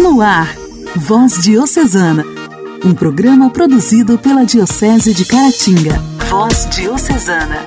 No ar, Voz Diocesana, um programa produzido pela Diocese de Caratinga. Voz Diocesana.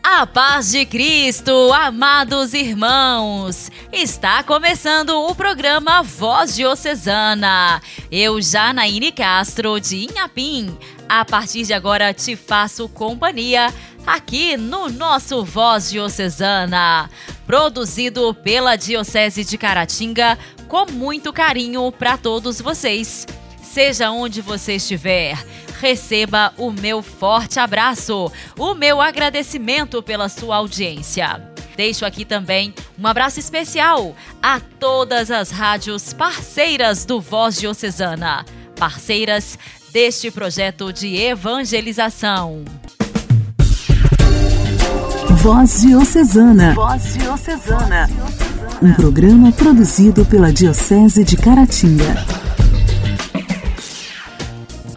A paz de Cristo, amados irmãos! Está começando o programa Voz Diocesana. Eu, Janaíne Castro, de Inhapim, a partir de agora te faço companhia aqui no nosso Voz Diocesana, produzido pela Diocese de Caratinga com muito carinho para todos vocês. Seja onde você estiver, receba o meu forte abraço, o meu agradecimento pela sua audiência. Deixo aqui também um abraço especial a todas as rádios parceiras do Voz Diocesana, parceiras deste projeto de evangelização. Voz Diocesana. Voz Diocesana. Um programa produzido pela Diocese de Caratinga.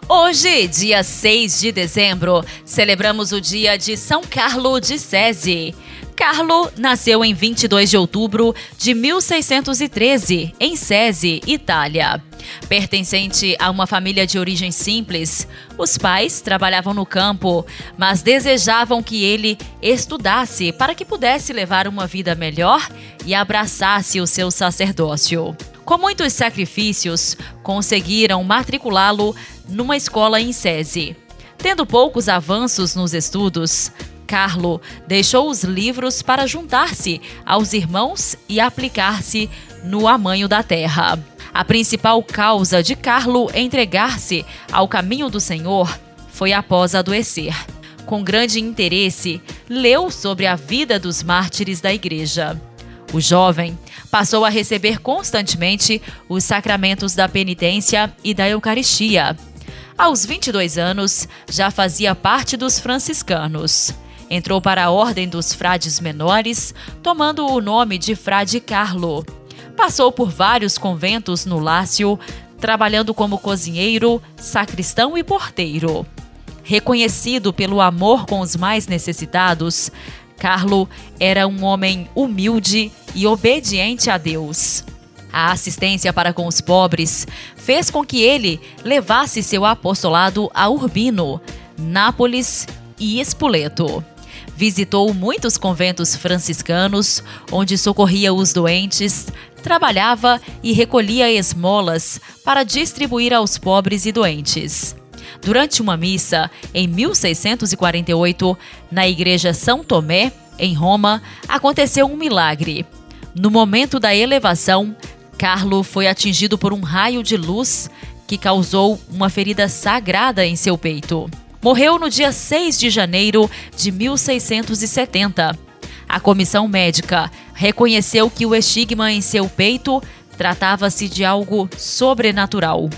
Hoje, dia 6 de dezembro, celebramos o dia de São Carlo de Sese. Carlo nasceu em 22 de outubro de 1613, em Sese, Itália. Pertencente a uma família de origem simples, os pais trabalhavam no campo, mas desejavam que ele estudasse para que pudesse levar uma vida melhor e abraçasse o seu sacerdócio. Com muitos sacrifícios, conseguiram matriculá-lo numa escola em Sese. Tendo poucos avanços nos estudos, Carlo deixou os livros para juntar-se aos irmãos e aplicar-se no amanho da terra. A principal causa de Carlo entregar-se ao caminho do Senhor foi após adoecer. Com grande interesse, leu sobre a vida dos mártires da Igreja. O jovem passou a receber constantemente os sacramentos da penitência e da Eucaristia. Aos 22 anos, já fazia parte dos franciscanos. Entrou para a Ordem dos Frades Menores, tomando o nome de Frade Carlo. Passou por vários conventos no Lácio, trabalhando como cozinheiro, sacristão e porteiro. Reconhecido pelo amor com os mais necessitados, Carlo era um homem humilde e obediente a Deus. A assistência para com os pobres fez com que ele levasse seu apostolado a Urbino, Nápoles e Espoleto. Visitou muitos conventos franciscanos, onde socorria os doentes, trabalhava e recolhia esmolas para distribuir aos pobres e doentes. Durante uma missa, em 1648, na Igreja São Tomé, em Roma, aconteceu um milagre. No momento da elevação, Carlo foi atingido por um raio de luz que causou uma ferida sagrada em seu peito. Morreu no dia 6 de janeiro de 1670. A comissão médica reconheceu que o estigma em seu peito tratava-se de algo sobrenatural.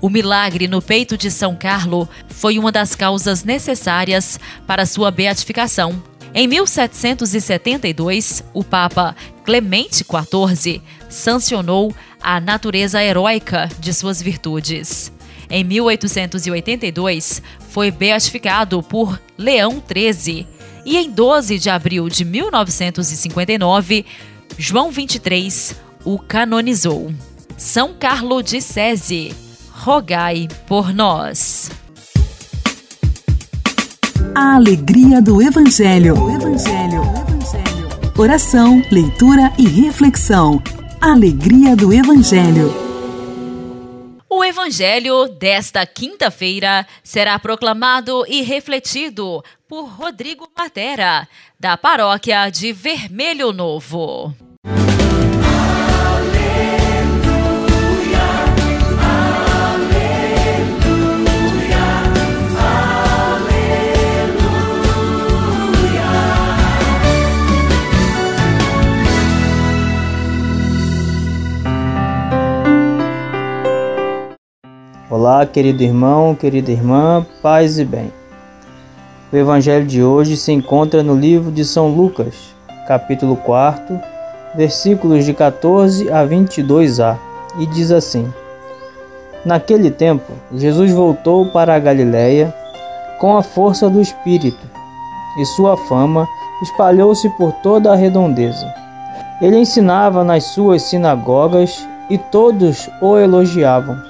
O milagre no peito de São Carlo foi uma das causas necessárias para sua beatificação. Em 1772, o Papa Clemente XIV sancionou a natureza heróica de suas virtudes. Em 1882, foi beatificado por Leão XIII e em 12 de abril de 1959, João 23 o canonizou. São Carlo de Sese, rogai por nós. A alegria do Evangelho. Evangelho. Evangelho. Oração, leitura e reflexão. Alegria do Evangelho. O Evangelho desta quinta-feira será proclamado e refletido por Rodrigo Matera, da paróquia de Vermelho Novo. Olá, querido irmão, querida irmã, paz e bem. O evangelho de hoje se encontra no livro de São Lucas, capítulo 4, versículos de 14 a 22a, e diz assim: Naquele tempo, Jesus voltou para a Galiléia com a força do Espírito, e sua fama espalhou-se por toda a redondeza. Ele ensinava nas suas sinagogas e todos o elogiavam.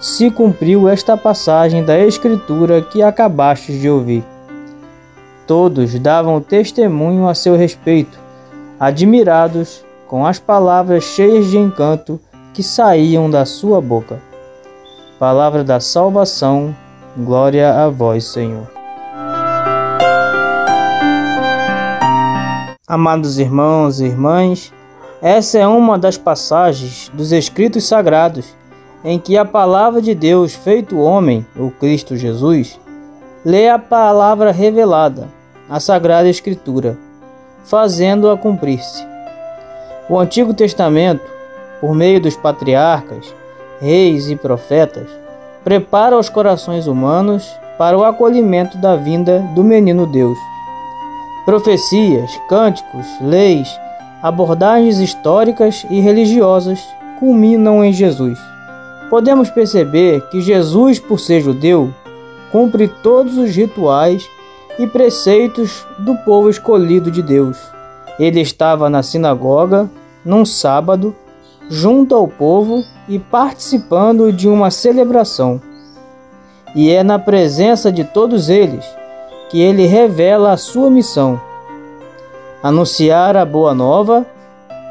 se cumpriu esta passagem da Escritura que acabastes de ouvir. Todos davam testemunho a seu respeito, admirados com as palavras cheias de encanto que saíam da sua boca. Palavra da salvação, glória a vós, Senhor. Amados irmãos e irmãs, essa é uma das passagens dos Escritos Sagrados em que a palavra de Deus, feito homem, o Cristo Jesus, lê a palavra revelada, a Sagrada Escritura, fazendo-a cumprir-se. O Antigo Testamento, por meio dos patriarcas, reis e profetas, prepara os corações humanos para o acolhimento da vinda do menino Deus. Profecias, cânticos, leis, abordagens históricas e religiosas culminam em Jesus. Podemos perceber que Jesus, por ser judeu, cumpre todos os rituais e preceitos do povo escolhido de Deus. Ele estava na sinagoga num sábado, junto ao povo e participando de uma celebração. E é na presença de todos eles que ele revela a sua missão anunciar a boa nova,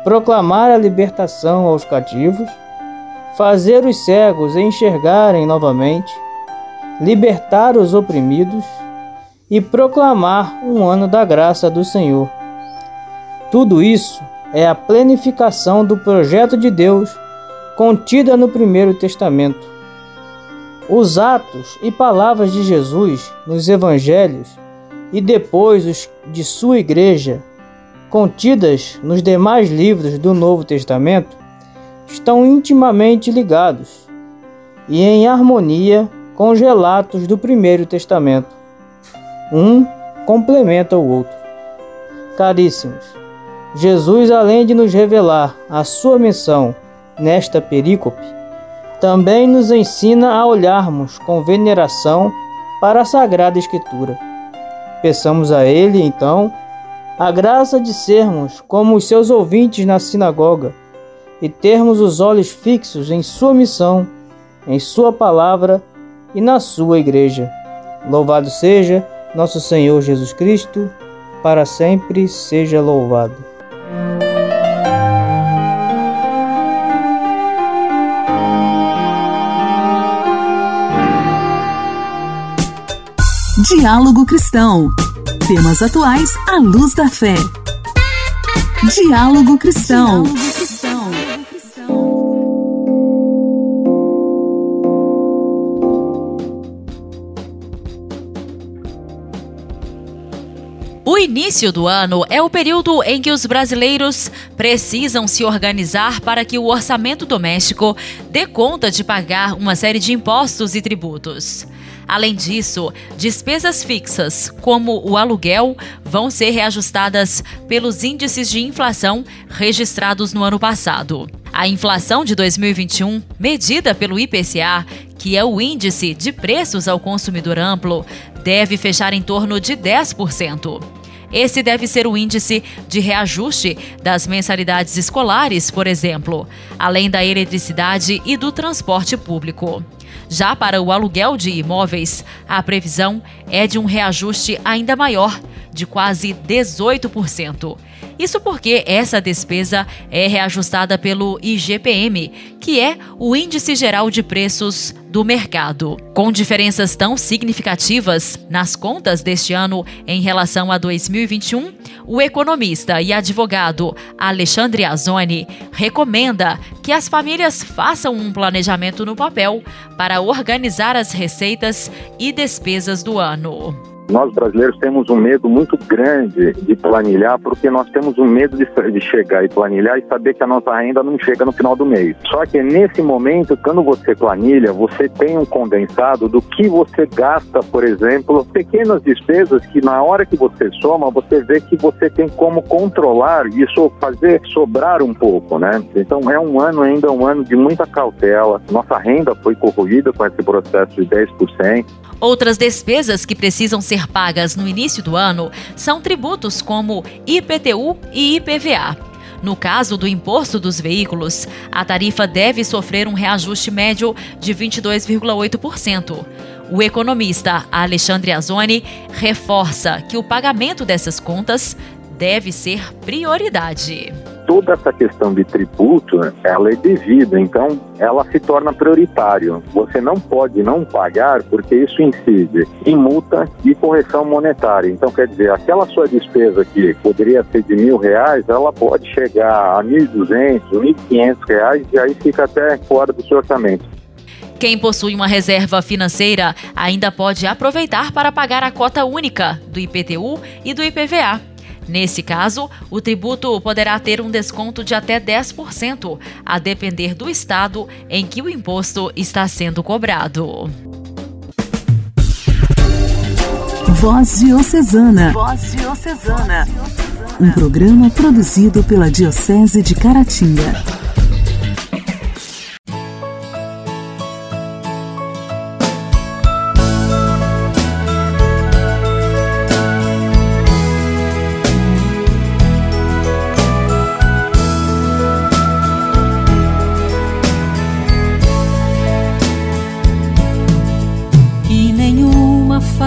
proclamar a libertação aos cativos, fazer os cegos enxergarem novamente, libertar os oprimidos e proclamar um ano da graça do Senhor. Tudo isso é a planificação do projeto de Deus contida no Primeiro Testamento. Os atos e palavras de Jesus nos evangelhos e depois os de sua igreja contidas nos demais livros do Novo Testamento estão intimamente ligados e em harmonia com os relatos do Primeiro Testamento. Um complementa o outro. Caríssimos, Jesus, além de nos revelar a sua missão nesta perícope, também nos ensina a olharmos com veneração para a Sagrada Escritura. Peçamos a Ele, então, a graça de sermos como os seus ouvintes na sinagoga e termos os olhos fixos em Sua missão, em Sua palavra e na Sua igreja. Louvado seja nosso Senhor Jesus Cristo, para sempre seja louvado. Diálogo Cristão. Temas atuais à luz da fé. Diálogo Cristão. O início do ano é o período em que os brasileiros precisam se organizar para que o orçamento doméstico dê conta de pagar uma série de impostos e tributos. Além disso, despesas fixas, como o aluguel, vão ser reajustadas pelos índices de inflação registrados no ano passado. A inflação de 2021, medida pelo IPCA, que é o índice de preços ao consumidor amplo, deve fechar em torno de 10%. Esse deve ser o índice de reajuste das mensalidades escolares, por exemplo, além da eletricidade e do transporte público. Já para o aluguel de imóveis, a previsão é de um reajuste ainda maior, de quase 18%. Isso porque essa despesa é reajustada pelo IGPM, que é o Índice Geral de Preços do Mercado. Com diferenças tão significativas nas contas deste ano em relação a 2021, o economista e advogado Alexandre Azoni recomenda que as famílias façam um planejamento no papel para organizar as receitas e despesas do ano. Nós brasileiros temos um medo muito grande de planilhar, porque nós temos um medo de, de, chegar e planilhar e saber que a nossa renda não chega no final do mês. Só que nesse momento, quando você planilha, você tem um condensado do que você gasta, por exemplo, pequenas despesas que na hora que você soma, você vê que você tem como controlar isso, fazer sobrar um pouco, né? Então é um ano ainda, um ano de muita cautela. Nossa renda foi corroída com esse processo de 10%. Outras despesas que precisam ser pagas no início do ano são tributos como IPTU e IPVA. No caso do imposto dos veículos, a tarifa deve sofrer um reajuste médio de 22,8%. O economista Alexandre Azoni reforça que o pagamento dessas contas deve ser prioridade toda essa questão de tributo, ela é devida, então ela se torna prioritário. Você não pode não pagar porque isso incide em multa e correção monetária. Então, quer dizer, aquela sua despesa que poderia ser de mil reais, ela pode chegar a mil duzentos, mil quinhentos reais e aí fica até fora do seu orçamento. Quem possui uma reserva financeira ainda pode aproveitar para pagar a cota única do IPTU e do IPVA. Nesse caso, o tributo poderá ter um desconto de até 10%, a depender do estado em que o imposto está sendo cobrado. Voz Diocesana. Voz Diocesana. Um programa produzido pela Diocese de Caratinga.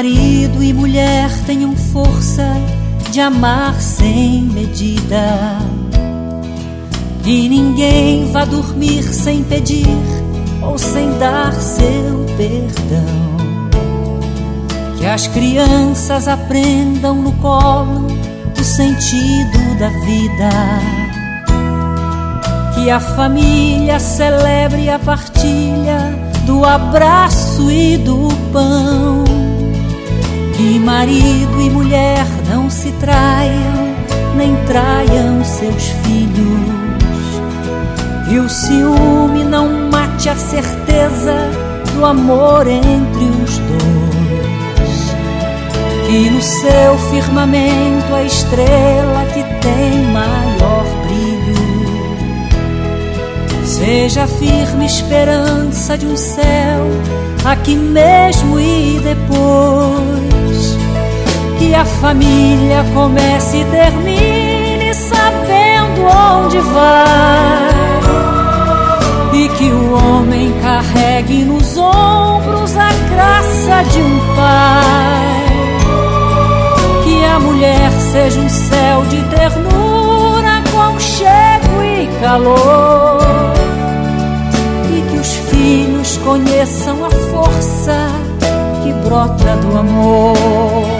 Marido e mulher tenham força de amar sem medida. E ninguém vá dormir sem pedir ou sem dar seu perdão. Que as crianças aprendam no colo o sentido da vida. Que a família celebre a partilha do abraço e do pão que marido e mulher não se traiam, nem traiam seus filhos. Que o ciúme não mate a certeza do amor entre os dois. Que no seu firmamento a estrela que tem maior brilho seja firme esperança de um céu aqui mesmo e depois. Que a família comece e termine sabendo onde vai e que o homem carregue nos ombros a graça de um pai. Que a mulher seja um céu de ternura, conchego e calor. E que os filhos conheçam a força que brota do amor.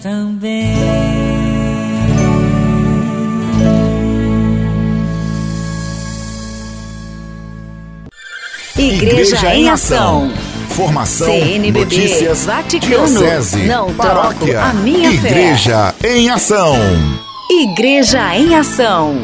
também. Igreja, Igreja em Ação. Formação, CNBB, notícias, Vaticano, diocese, não paróquia, a minha Igreja fé. em Ação. Igreja em Ação.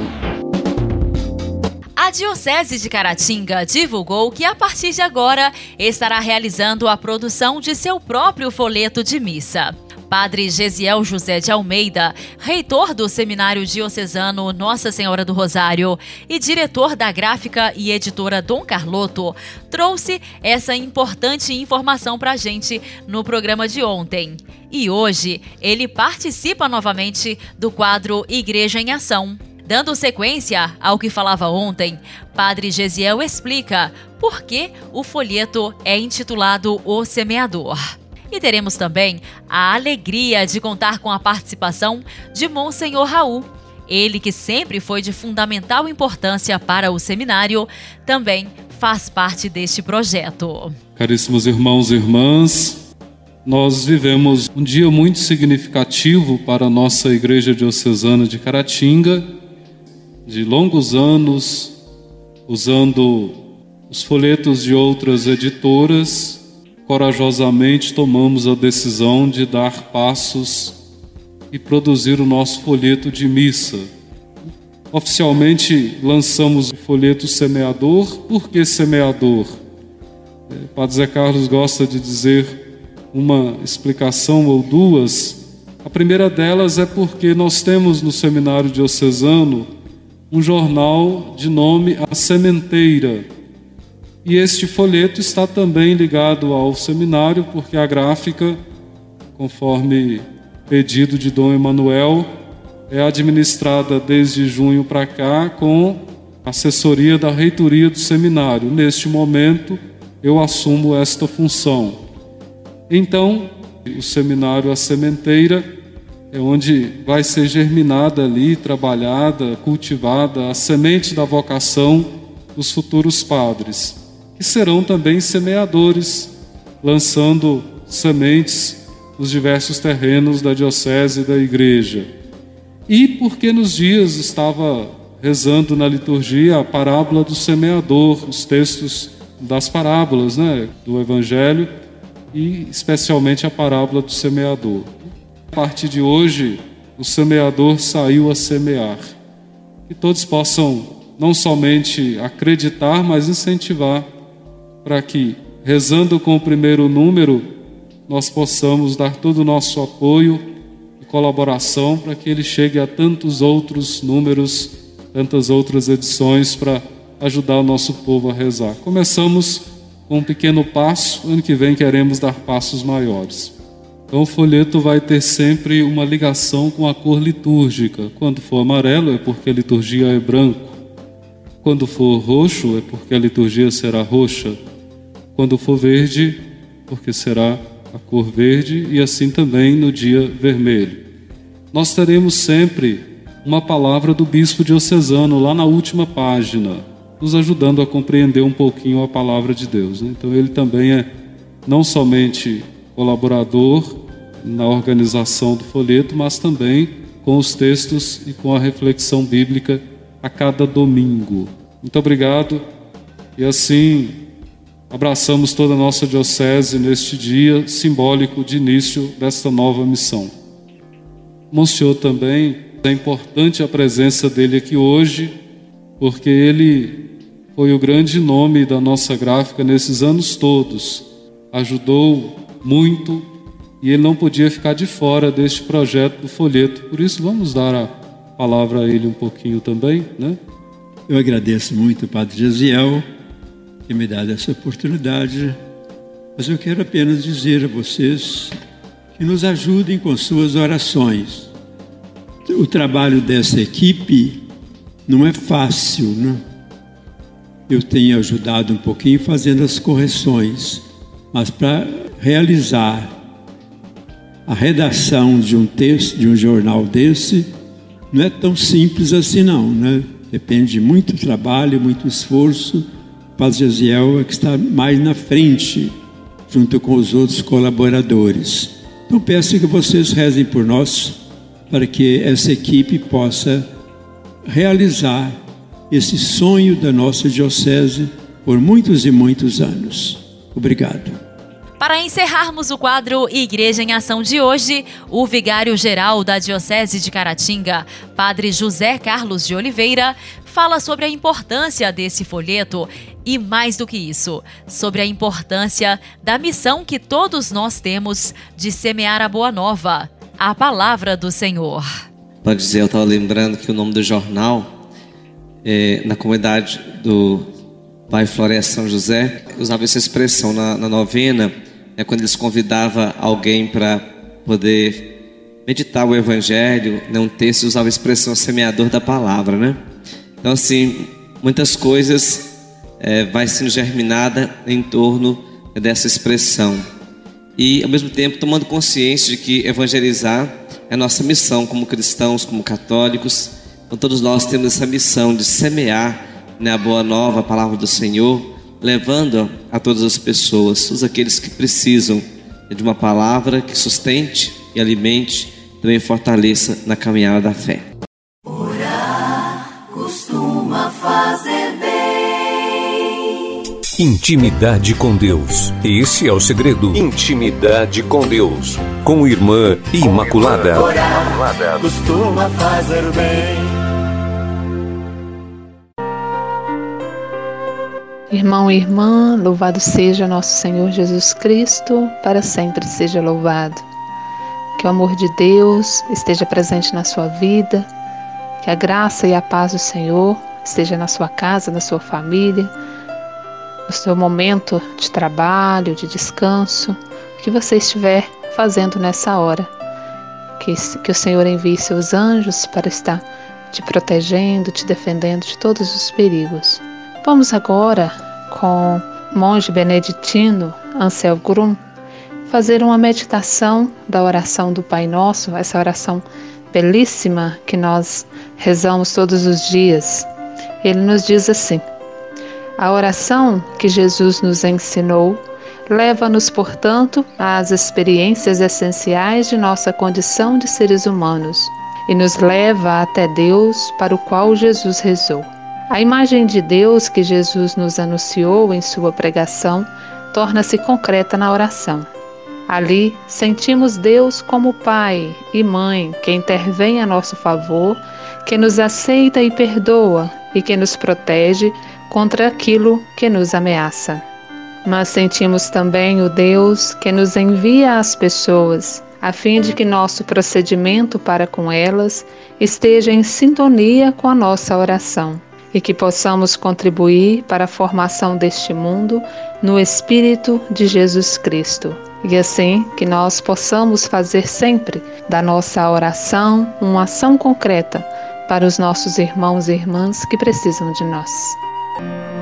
A Diocese de Caratinga divulgou que a partir de agora estará realizando a produção de seu próprio folheto de missa. Padre Gesiel José de Almeida, reitor do Seminário Diocesano Nossa Senhora do Rosário e diretor da gráfica e editora Dom Carloto, trouxe essa importante informação para a gente no programa de ontem. E hoje ele participa novamente do quadro Igreja em Ação. Dando sequência ao que falava ontem, Padre Gesiel explica por que o folheto é intitulado O Semeador. E teremos também a alegria de contar com a participação de Monsenhor Raul. Ele, que sempre foi de fundamental importância para o seminário, também faz parte deste projeto. Caríssimos irmãos e irmãs, nós vivemos um dia muito significativo para a nossa Igreja Diocesana de Caratinga, de longos anos, usando os folhetos de outras editoras corajosamente tomamos a decisão de dar passos e produzir o nosso folheto de missa. Oficialmente lançamos o folheto semeador. Por que semeador? É, Padre Zé Carlos gosta de dizer uma explicação ou duas. A primeira delas é porque nós temos no seminário diocesano um jornal de nome A Sementeira e este folheto está também ligado ao seminário, porque a gráfica, conforme pedido de Dom Emanuel, é administrada desde junho para cá com assessoria da reitoria do seminário. Neste momento, eu assumo esta função. Então, o seminário A Sementeira é onde vai ser germinada ali, trabalhada, cultivada a semente da vocação dos futuros padres serão também semeadores, lançando sementes nos diversos terrenos da diocese e da igreja. E porque nos dias estava rezando na liturgia a parábola do semeador, os textos das parábolas, né, do evangelho e especialmente a parábola do semeador. A partir de hoje, o semeador saiu a semear. Que todos possam não somente acreditar, mas incentivar para que, rezando com o primeiro número, nós possamos dar todo o nosso apoio e colaboração para que ele chegue a tantos outros números, tantas outras edições para ajudar o nosso povo a rezar. Começamos com um pequeno passo, ano que vem queremos dar passos maiores. Então o folheto vai ter sempre uma ligação com a cor litúrgica. Quando for amarelo é porque a liturgia é branco. Quando for roxo é porque a liturgia será roxa quando for verde, porque será a cor verde e assim também no dia vermelho. Nós teremos sempre uma palavra do bispo diocesano lá na última página, nos ajudando a compreender um pouquinho a palavra de Deus. Né? Então ele também é não somente colaborador na organização do folheto, mas também com os textos e com a reflexão bíblica a cada domingo. Muito obrigado. E assim abraçamos toda a nossa diocese neste dia simbólico de início desta nova missão. Monsenhor também é importante a presença dele aqui hoje, porque ele foi o grande nome da nossa gráfica nesses anos todos. Ajudou muito e ele não podia ficar de fora deste projeto do folheto. Por isso, vamos dar a palavra a ele um pouquinho também, né? Eu agradeço muito, Padre Jaziel, ter me dado essa oportunidade, mas eu quero apenas dizer a vocês que nos ajudem com suas orações. O trabalho dessa equipe não é fácil, né? Eu tenho ajudado um pouquinho fazendo as correções, mas para realizar a redação de um texto, de um jornal desse, não é tão simples assim não, né? Depende de muito trabalho, muito esforço Padre Jaziel é que está mais na frente, junto com os outros colaboradores. Então peço que vocês rezem por nós, para que essa equipe possa realizar esse sonho da nossa diocese por muitos e muitos anos. Obrigado. Para encerrarmos o quadro Igreja em Ação de hoje, o vigário-geral da Diocese de Caratinga, Padre José Carlos de Oliveira, fala sobre a importância desse folheto e, mais do que isso, sobre a importância da missão que todos nós temos de semear a boa nova, a palavra do Senhor. Pode dizer, eu estava lembrando que o nome do jornal, é, na comunidade do Pai Floresta São José, usava essa expressão na, na novena né, quando eles convidavam alguém para poder meditar o Evangelho, né, um texto usava a expressão semeador da palavra, né? Então, assim, muitas coisas é, vai sendo germinada em torno dessa expressão. E, ao mesmo tempo, tomando consciência de que evangelizar é nossa missão como cristãos, como católicos. Então, todos nós temos essa missão de semear né, a boa nova, a palavra do Senhor, levando a todas as pessoas, todos aqueles que precisam de uma palavra que sustente e alimente, também fortaleça na caminhada da fé. Intimidade com Deus. Esse é o segredo. Intimidade com Deus. Com Irmã Imaculada. Orar costuma fazer bem. Irmão e irmã, louvado seja nosso Senhor Jesus Cristo, para sempre seja louvado. Que o amor de Deus esteja presente na sua vida, que a graça e a paz do Senhor esteja na sua casa, na sua família, no seu momento de trabalho, de descanso, o que você estiver fazendo nessa hora. Que, que o Senhor envie seus anjos para estar te protegendo, te defendendo de todos os perigos. Vamos agora, com o monge beneditino Ansel Grum, fazer uma meditação da oração do Pai Nosso, essa oração belíssima que nós rezamos todos os dias. Ele nos diz assim: A oração que Jesus nos ensinou leva-nos, portanto, às experiências essenciais de nossa condição de seres humanos e nos leva até Deus para o qual Jesus rezou. A imagem de Deus que Jesus nos anunciou em sua pregação torna-se concreta na oração. Ali sentimos Deus como Pai e Mãe que intervém a nosso favor, que nos aceita e perdoa e que nos protege contra aquilo que nos ameaça. Mas sentimos também o Deus que nos envia às pessoas, a fim de que nosso procedimento para com elas esteja em sintonia com a nossa oração e que possamos contribuir para a formação deste mundo no Espírito de Jesus Cristo. E assim que nós possamos fazer sempre da nossa oração uma ação concreta para os nossos irmãos e irmãs que precisam de nós. Thank you.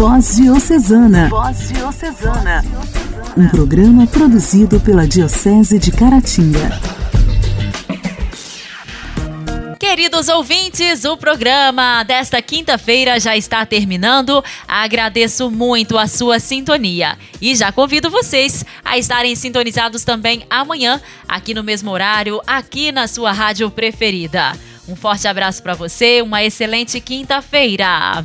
Voz Diocesana. Voz Diocesana. Um programa produzido pela Diocese de Caratinga. Queridos ouvintes, o programa desta quinta-feira já está terminando. Agradeço muito a sua sintonia e já convido vocês a estarem sintonizados também amanhã, aqui no mesmo horário, aqui na sua rádio preferida. Um forte abraço para você, uma excelente quinta-feira.